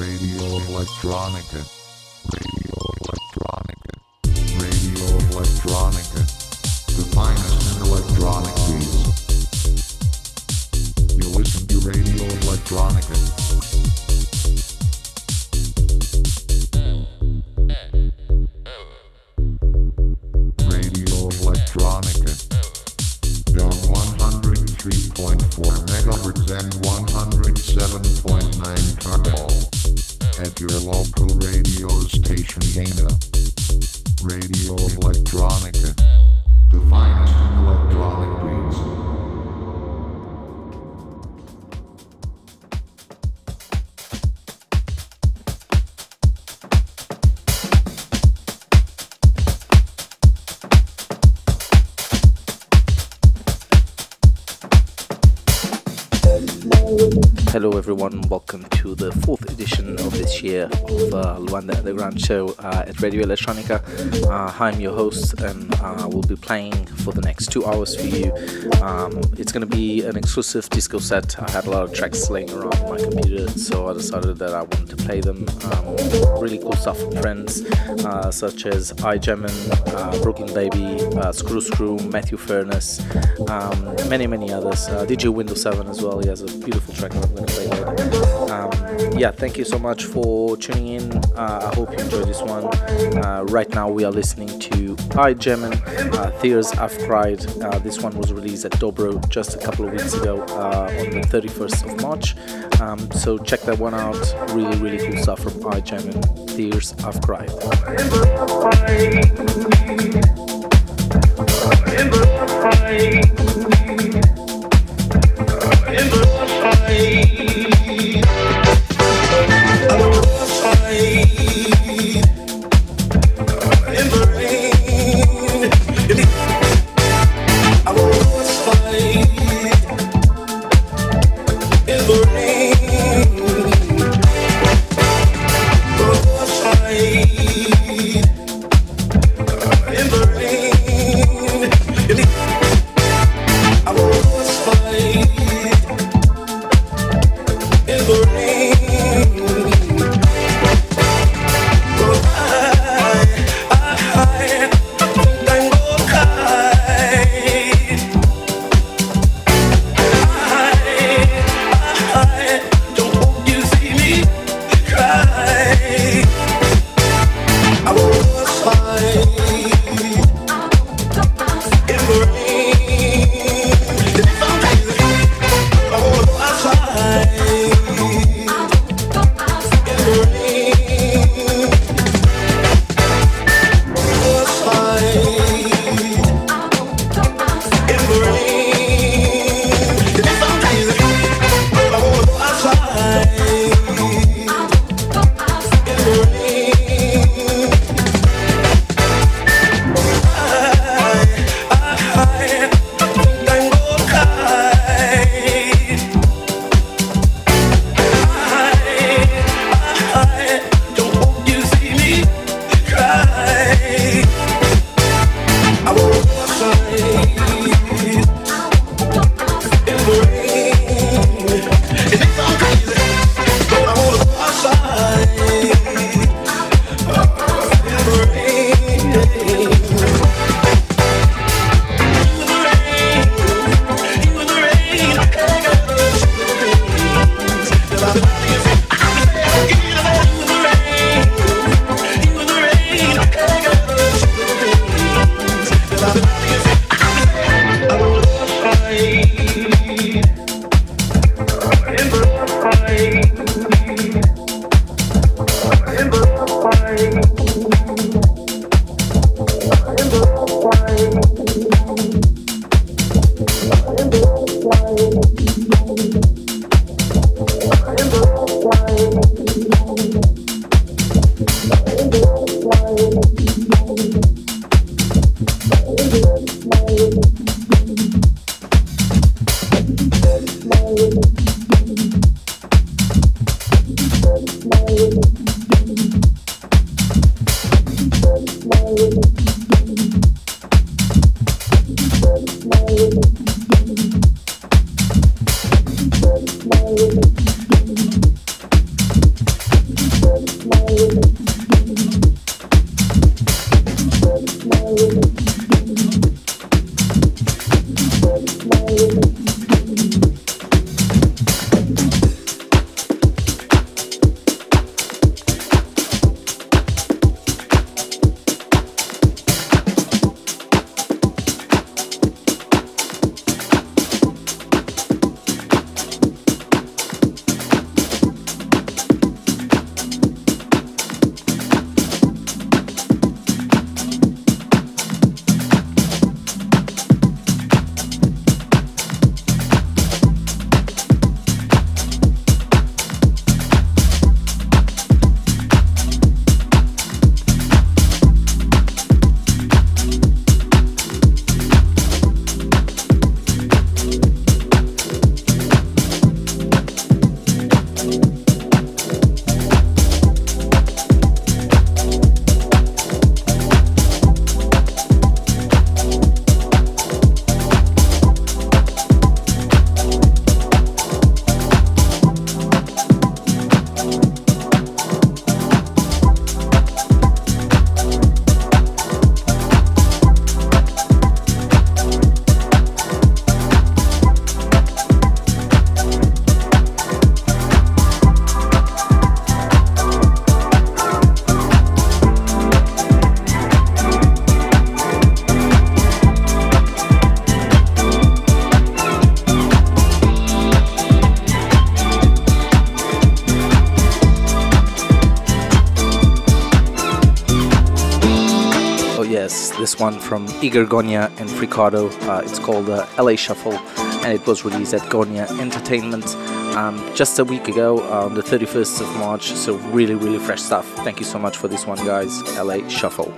Radio Electronica. Everyone. Welcome to the fourth edition of this year of uh, Luanda Underground Show uh, at Radio Electronica. Uh, I'm your host, and uh, we'll be playing for the next two hours for you. Um, it's going to be an exclusive disco set. I had a lot of tracks laying around my computer, so I decided that I wanted play them. Um, really cool stuff from friends uh, such as I Gemin, uh, Brooklyn Baby, uh, Screw Screw, Mathew Ferness, um, many, many others. Uh, DJ Windows 7 as well. He has a beautiful track that I'm going to play later yeah, thank you so much for tuning in. Uh, I hope you enjoyed this one. Uh, right now, we are listening to I Gemin uh, Tears I've Cried. Uh, this one was released at Dobro just a couple of weeks ago uh, on the 31st of March. Um, so check that one out. Really, really cool stuff from I Gemin Tears I've Cried. One from Igor Gonya and Frikardo. Uh, it's called uh, LA Shuffle and it was released at Gonya Entertainment um, just a week ago on the 31st of March. So, really, really fresh stuff. Thank you so much for this one, guys. LA Shuffle.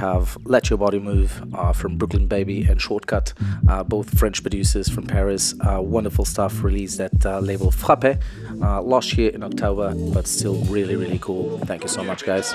Have Let Your Body Move uh, from Brooklyn Baby and Shortcut, uh, both French producers from Paris. Uh, wonderful stuff released at uh, label Frappé uh, last year in October, but still really, really cool. Thank you so much, guys.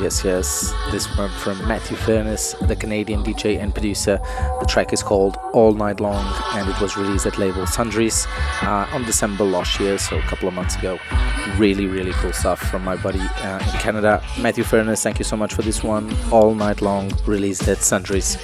Yes, yes. This one from Mathew Ferness, the Canadian DJ and producer. The track is called All Night Long and it was released at label Sundries uh, on December last year, so a couple of months ago. Really, really cool stuff from my buddy uh, in Canada. Mathew Ferness, thank you so much for this one. All Night Long, released at Sundries.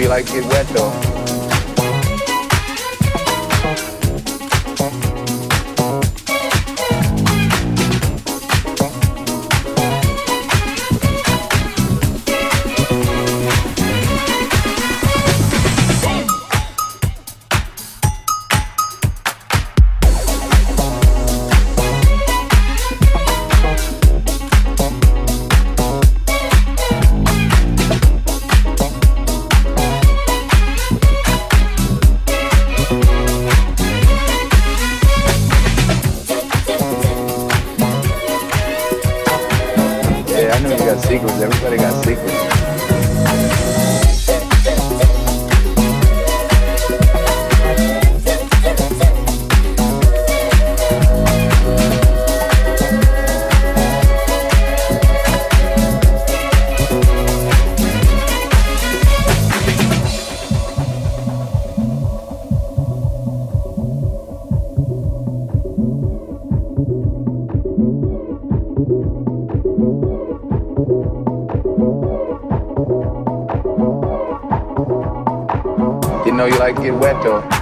You like to get wet though. Soweto.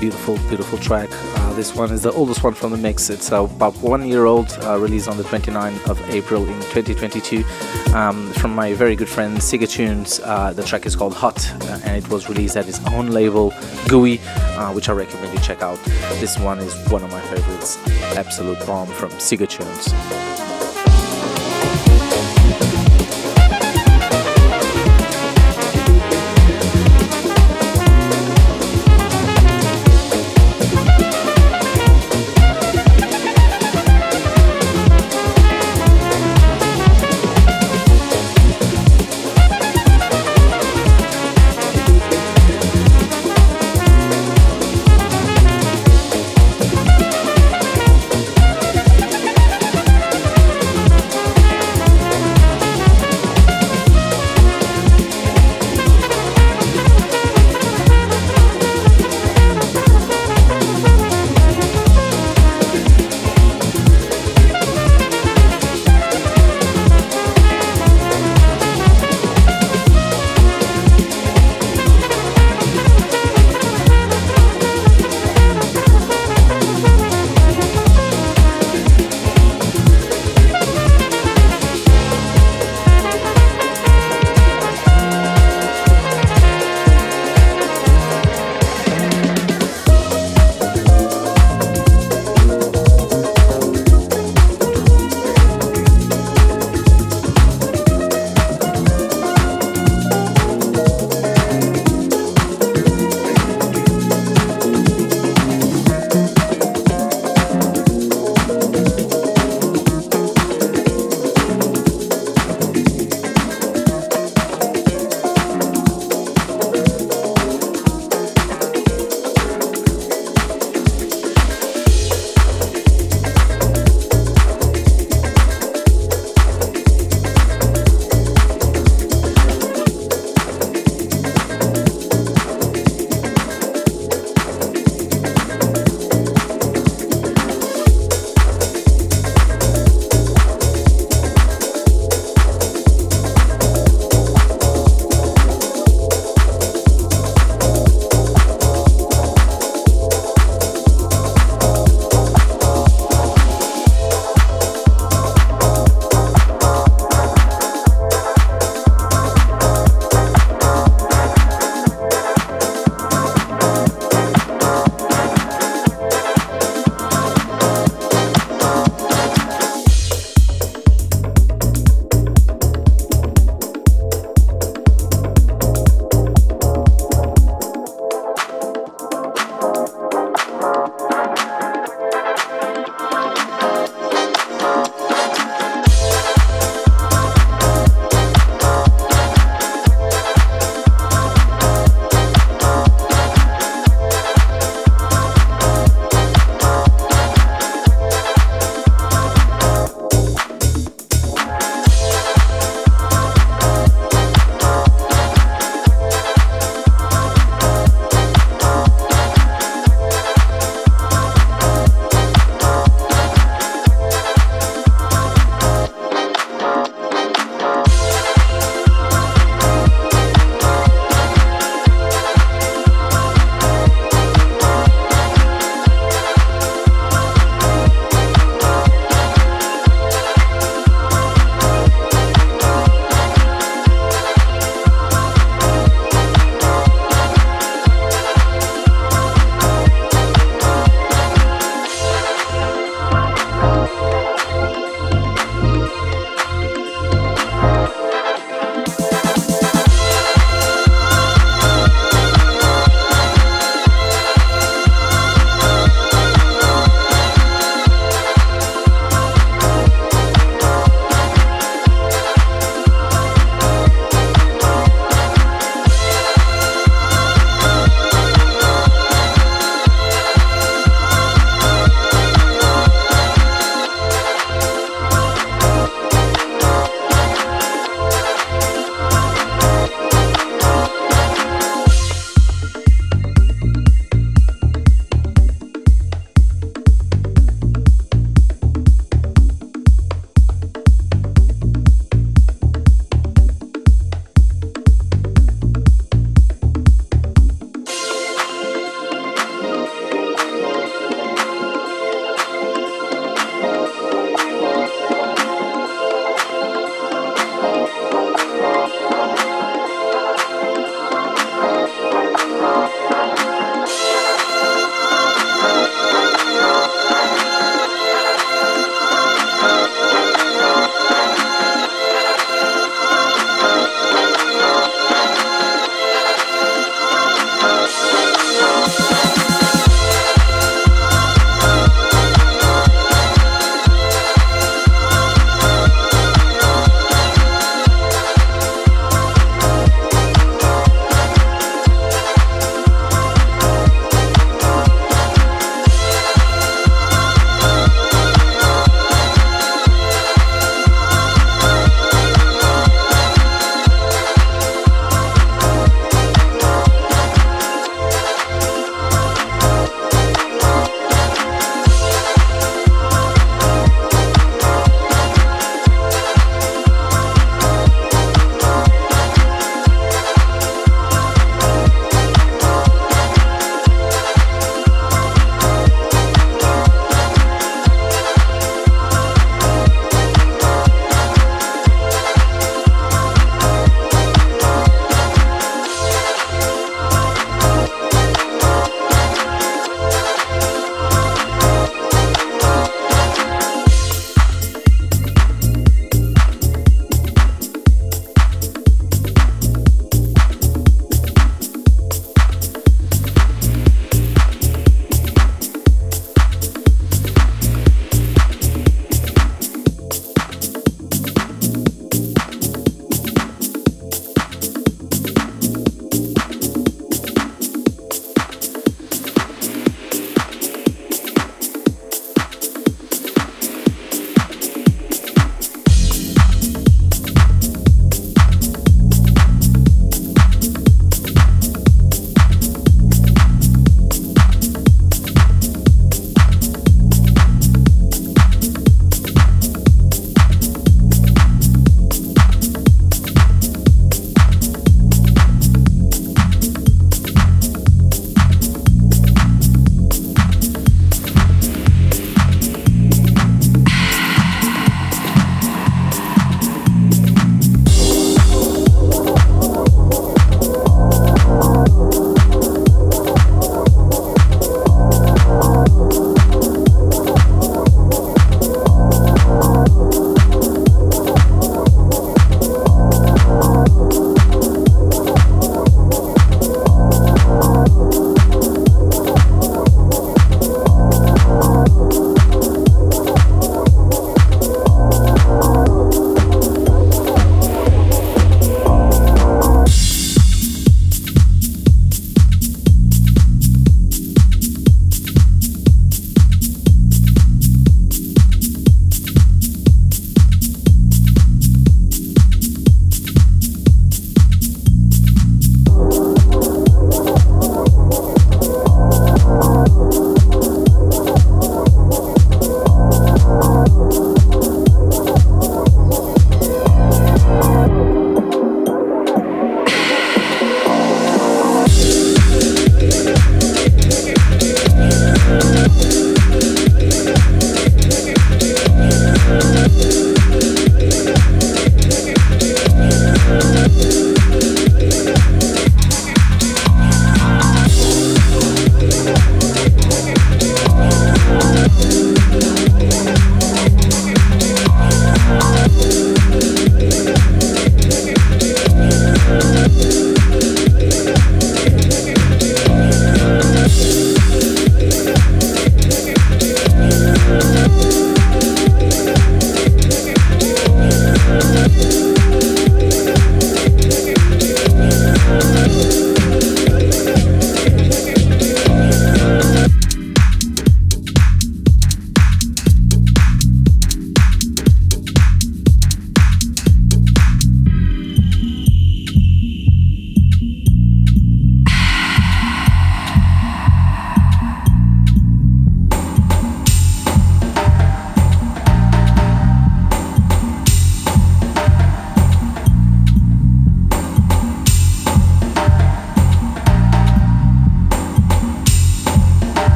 Beautiful, beautiful track. Uh, this one is the oldest one from the mix. It's uh, about one year old, uh, released on the 29th of April in 2022 um, from my very good friend Siggatunez. Uh, the track is called Hot uh, and it was released at his own label, Gooey, uh, which I recommend you check out. This one is one of my favorites, Absolute Bomb from Siggatunez.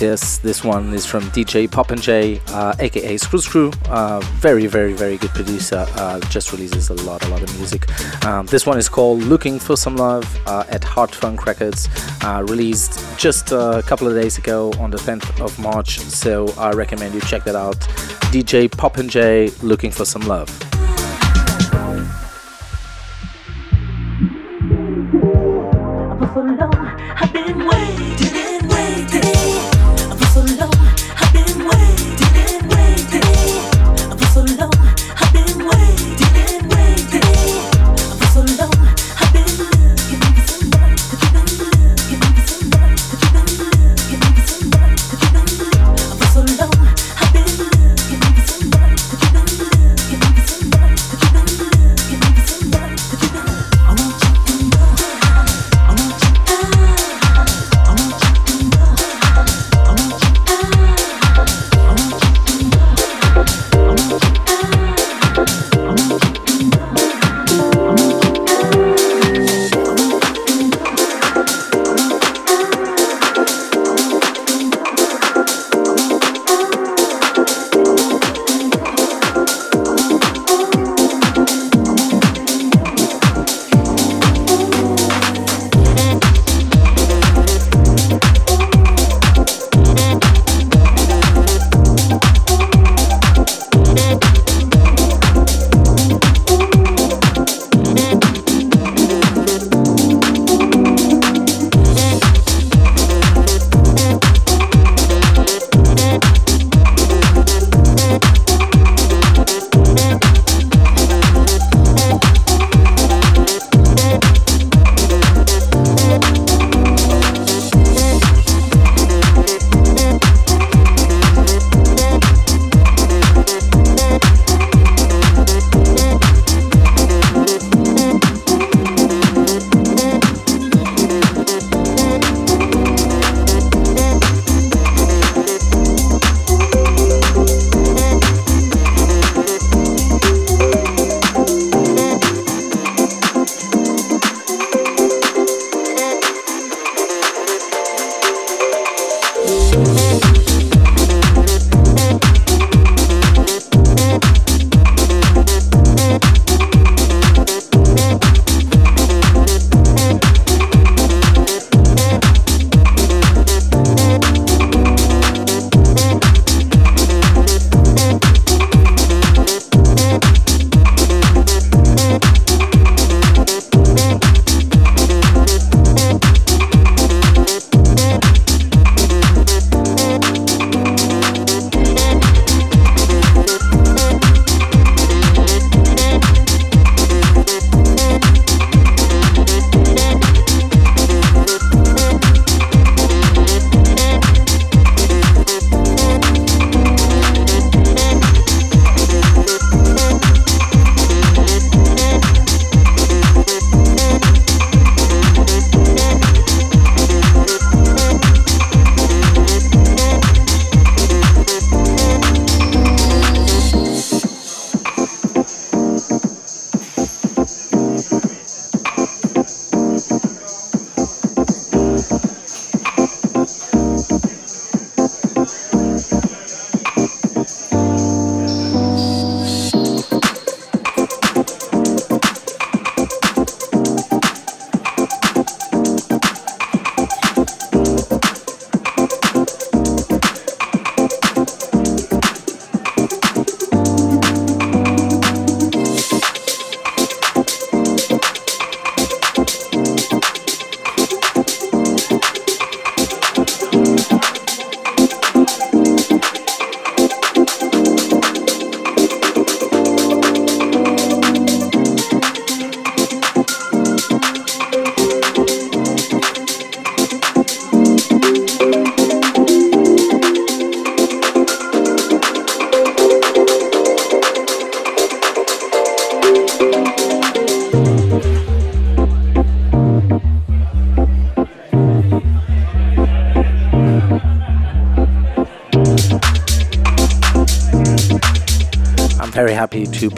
Yes. This one is from DJ Pop Popinjay, uh, aka Scruscru. Uh, very, very, very good producer. Uh, just releases a lot, a lot of music. Um, this one is called Looking for Some Love uh, at ArtFunk Records. Uh, released just a couple of days ago on the 10th of March. So I recommend you check that out. DJ Pop and Popinjay, Looking for Some Love.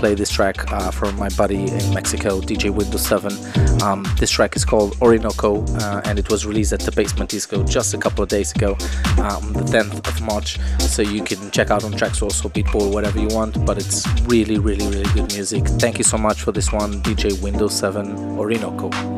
Play this track uh, from my buddy in Mexico, DJ Windows 7. Um, this track is called Orinoco uh, and it was released at the Basement Disco just a couple of days ago, um, the 10th of March. So you can check out on Traxsource or Beatport, whatever you want, but it's really, really, really good music. Thank you so much for this one, DJ Windows 7 Orinoco.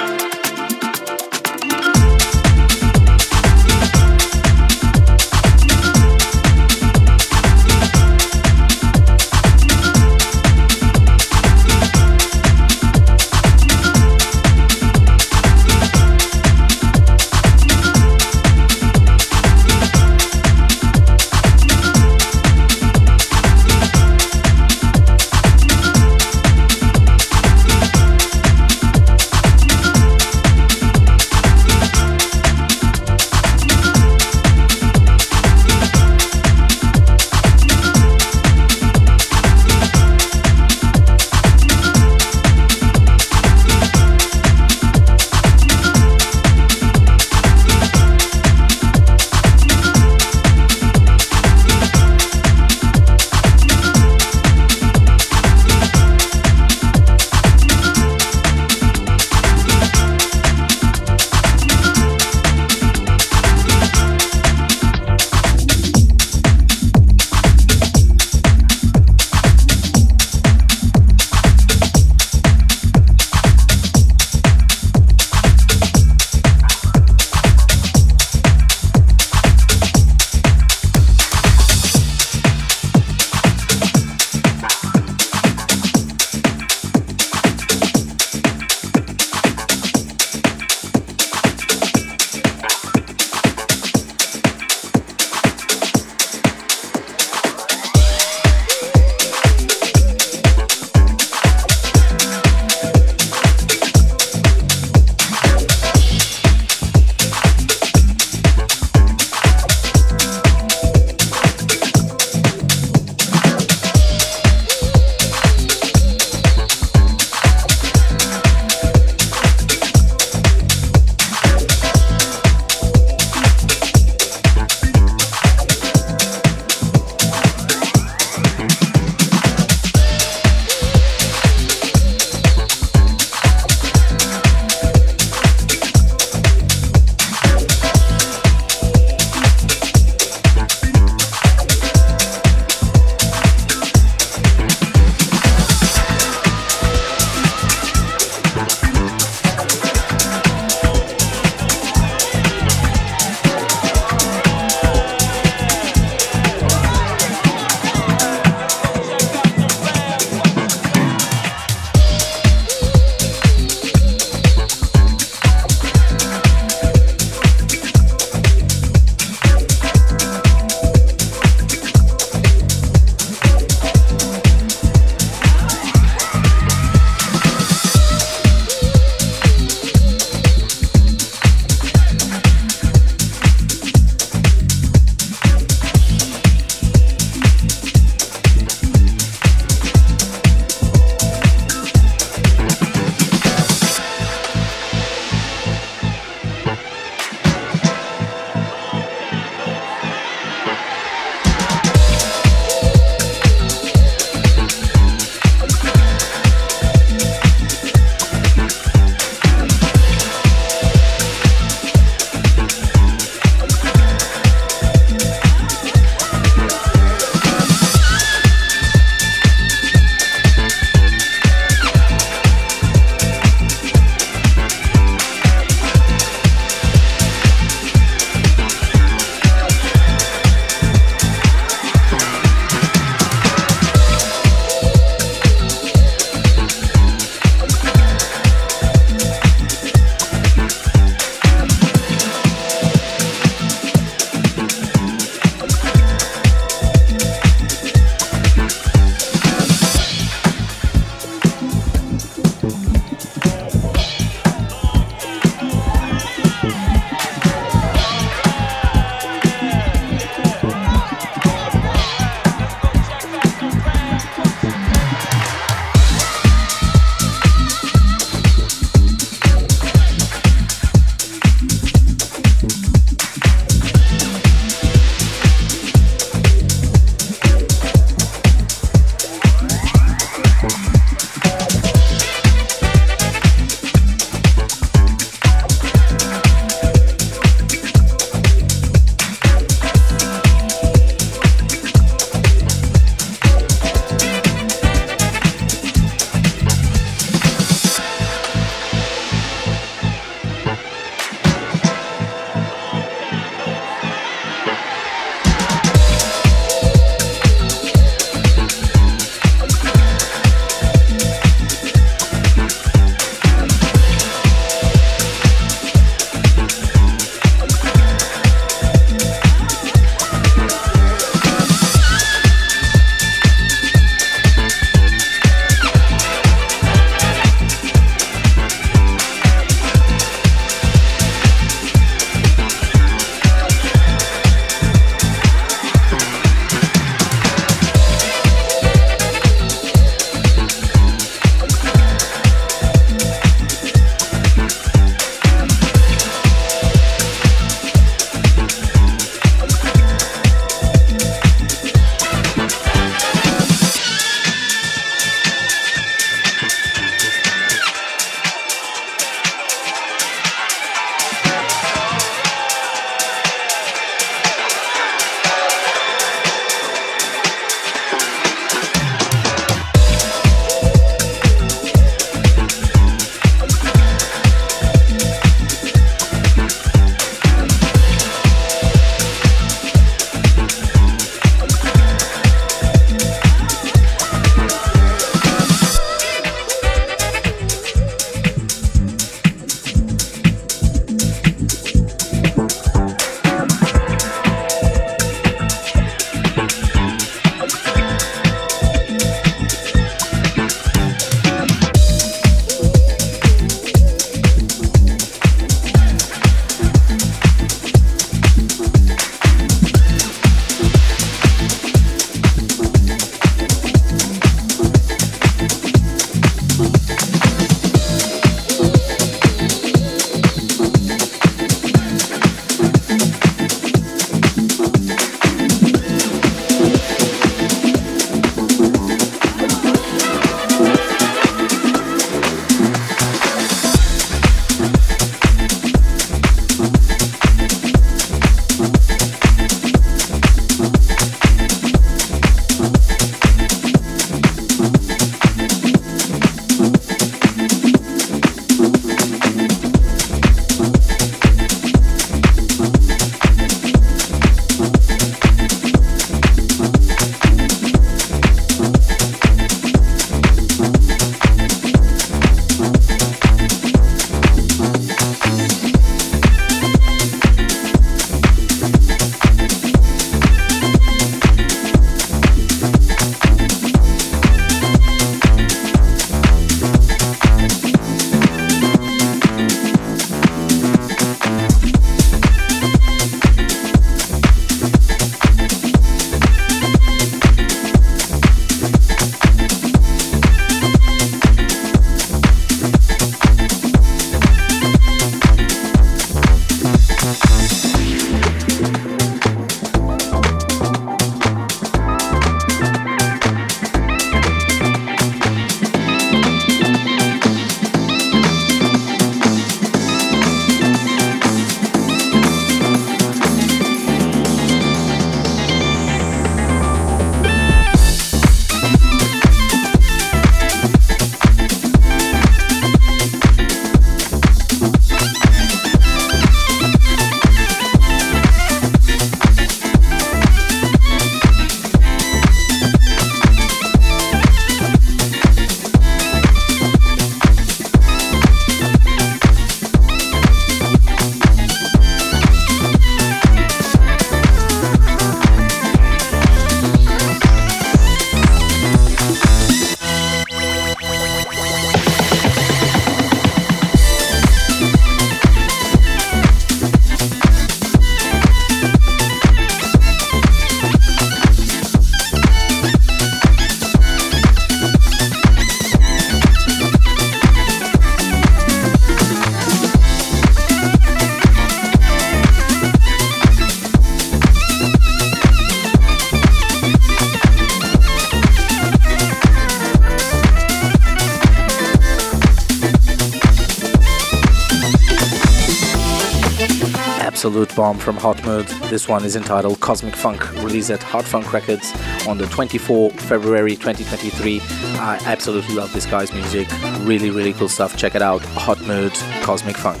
From Hotmood. This one is entitled Cosmic Funk, released at ArtFunk Records on the 24th February 2023. I absolutely love this guy's music. Really, really cool stuff. Check it out. Hotmood, Cosmic Funk.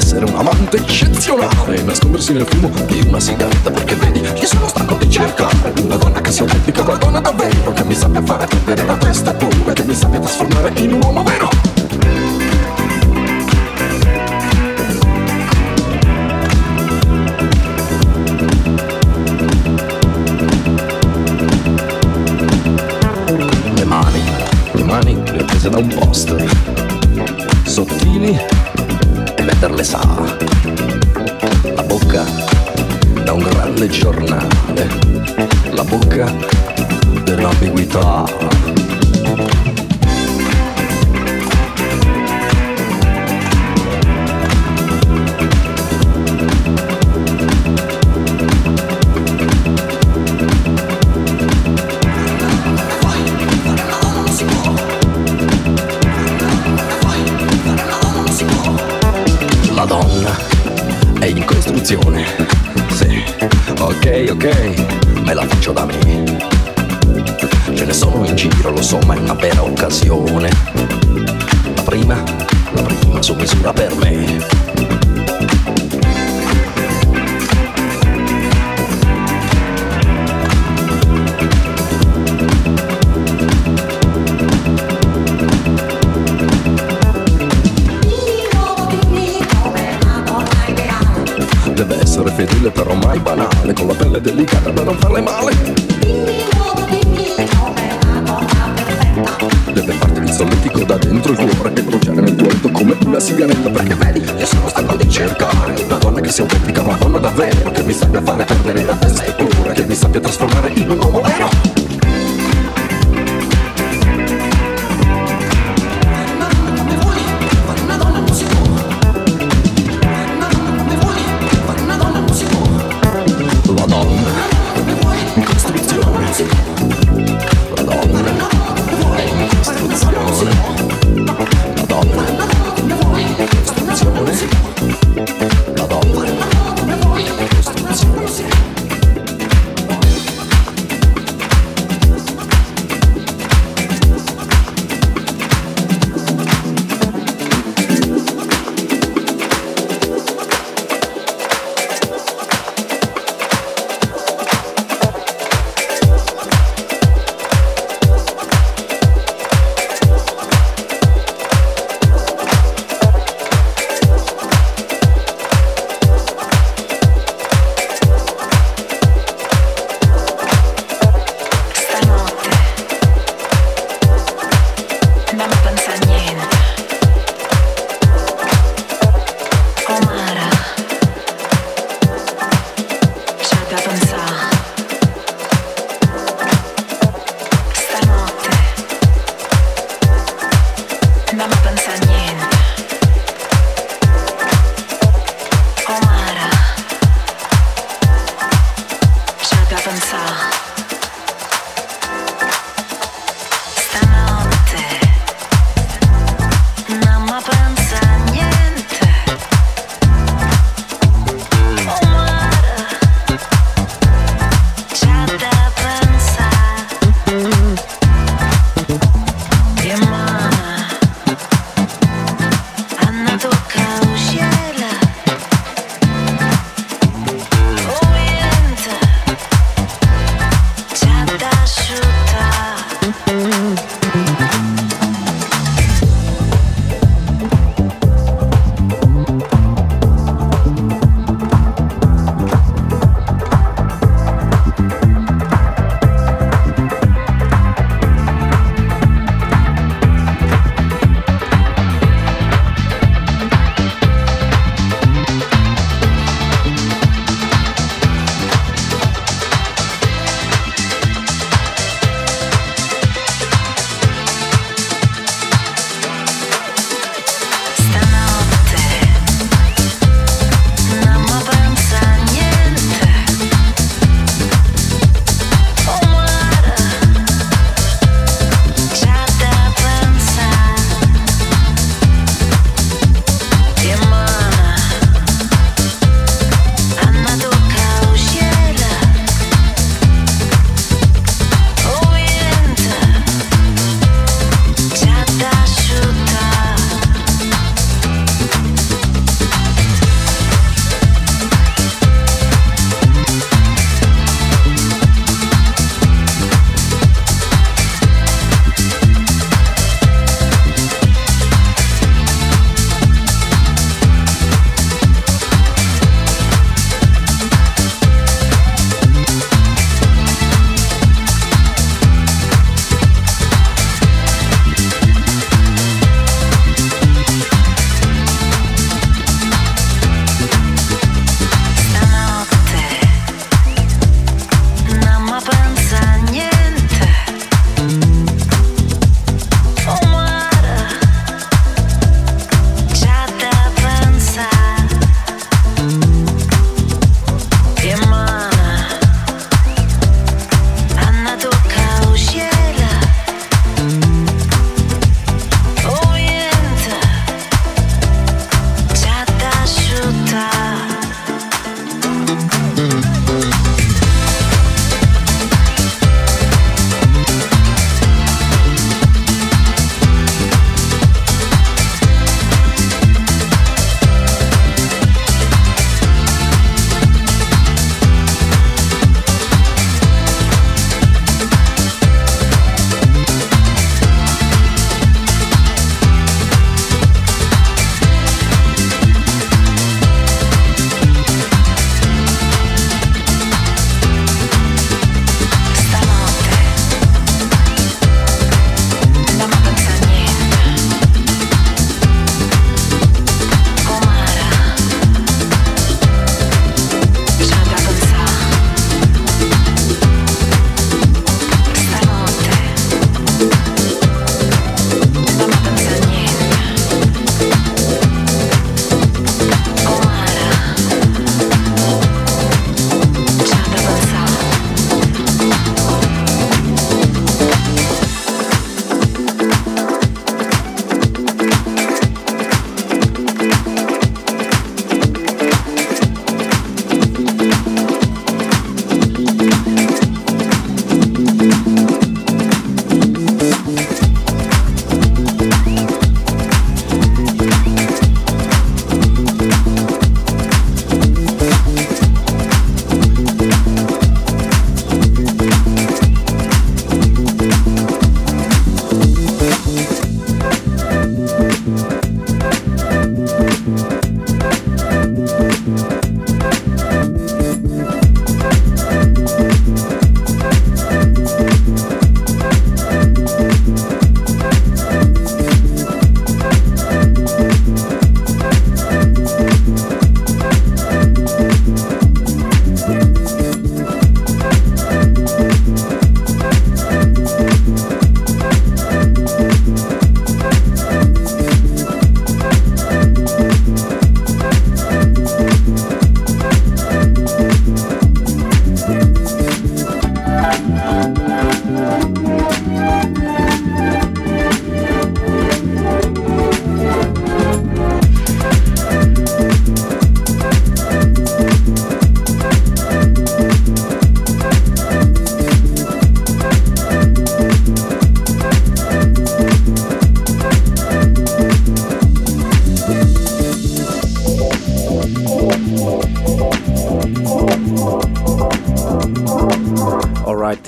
essere un amante eccezionale e nascondersi nel fumo di una sigaretta perché vedi io sono stanco di cercare una donna che sia autentica, una donna davvero che mi sappia fare perdere la testa pure che mi sappia trasformare in un uomo vero. Melissa.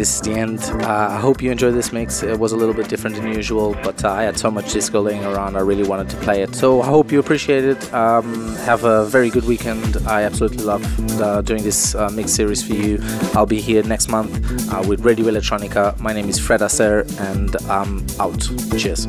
This is the end. Uh, I hope you enjoyed this mix. It was a little bit different than usual, but uh, I had so much disco laying around. I really wanted to play it. So I hope you appreciate it. Um, have a very good weekend. I absolutely love uh, doing this uh, mix series for you. I'll be here next month uh, with Radio Electronica. My name is Fred Aster, and I'm out. Cheers.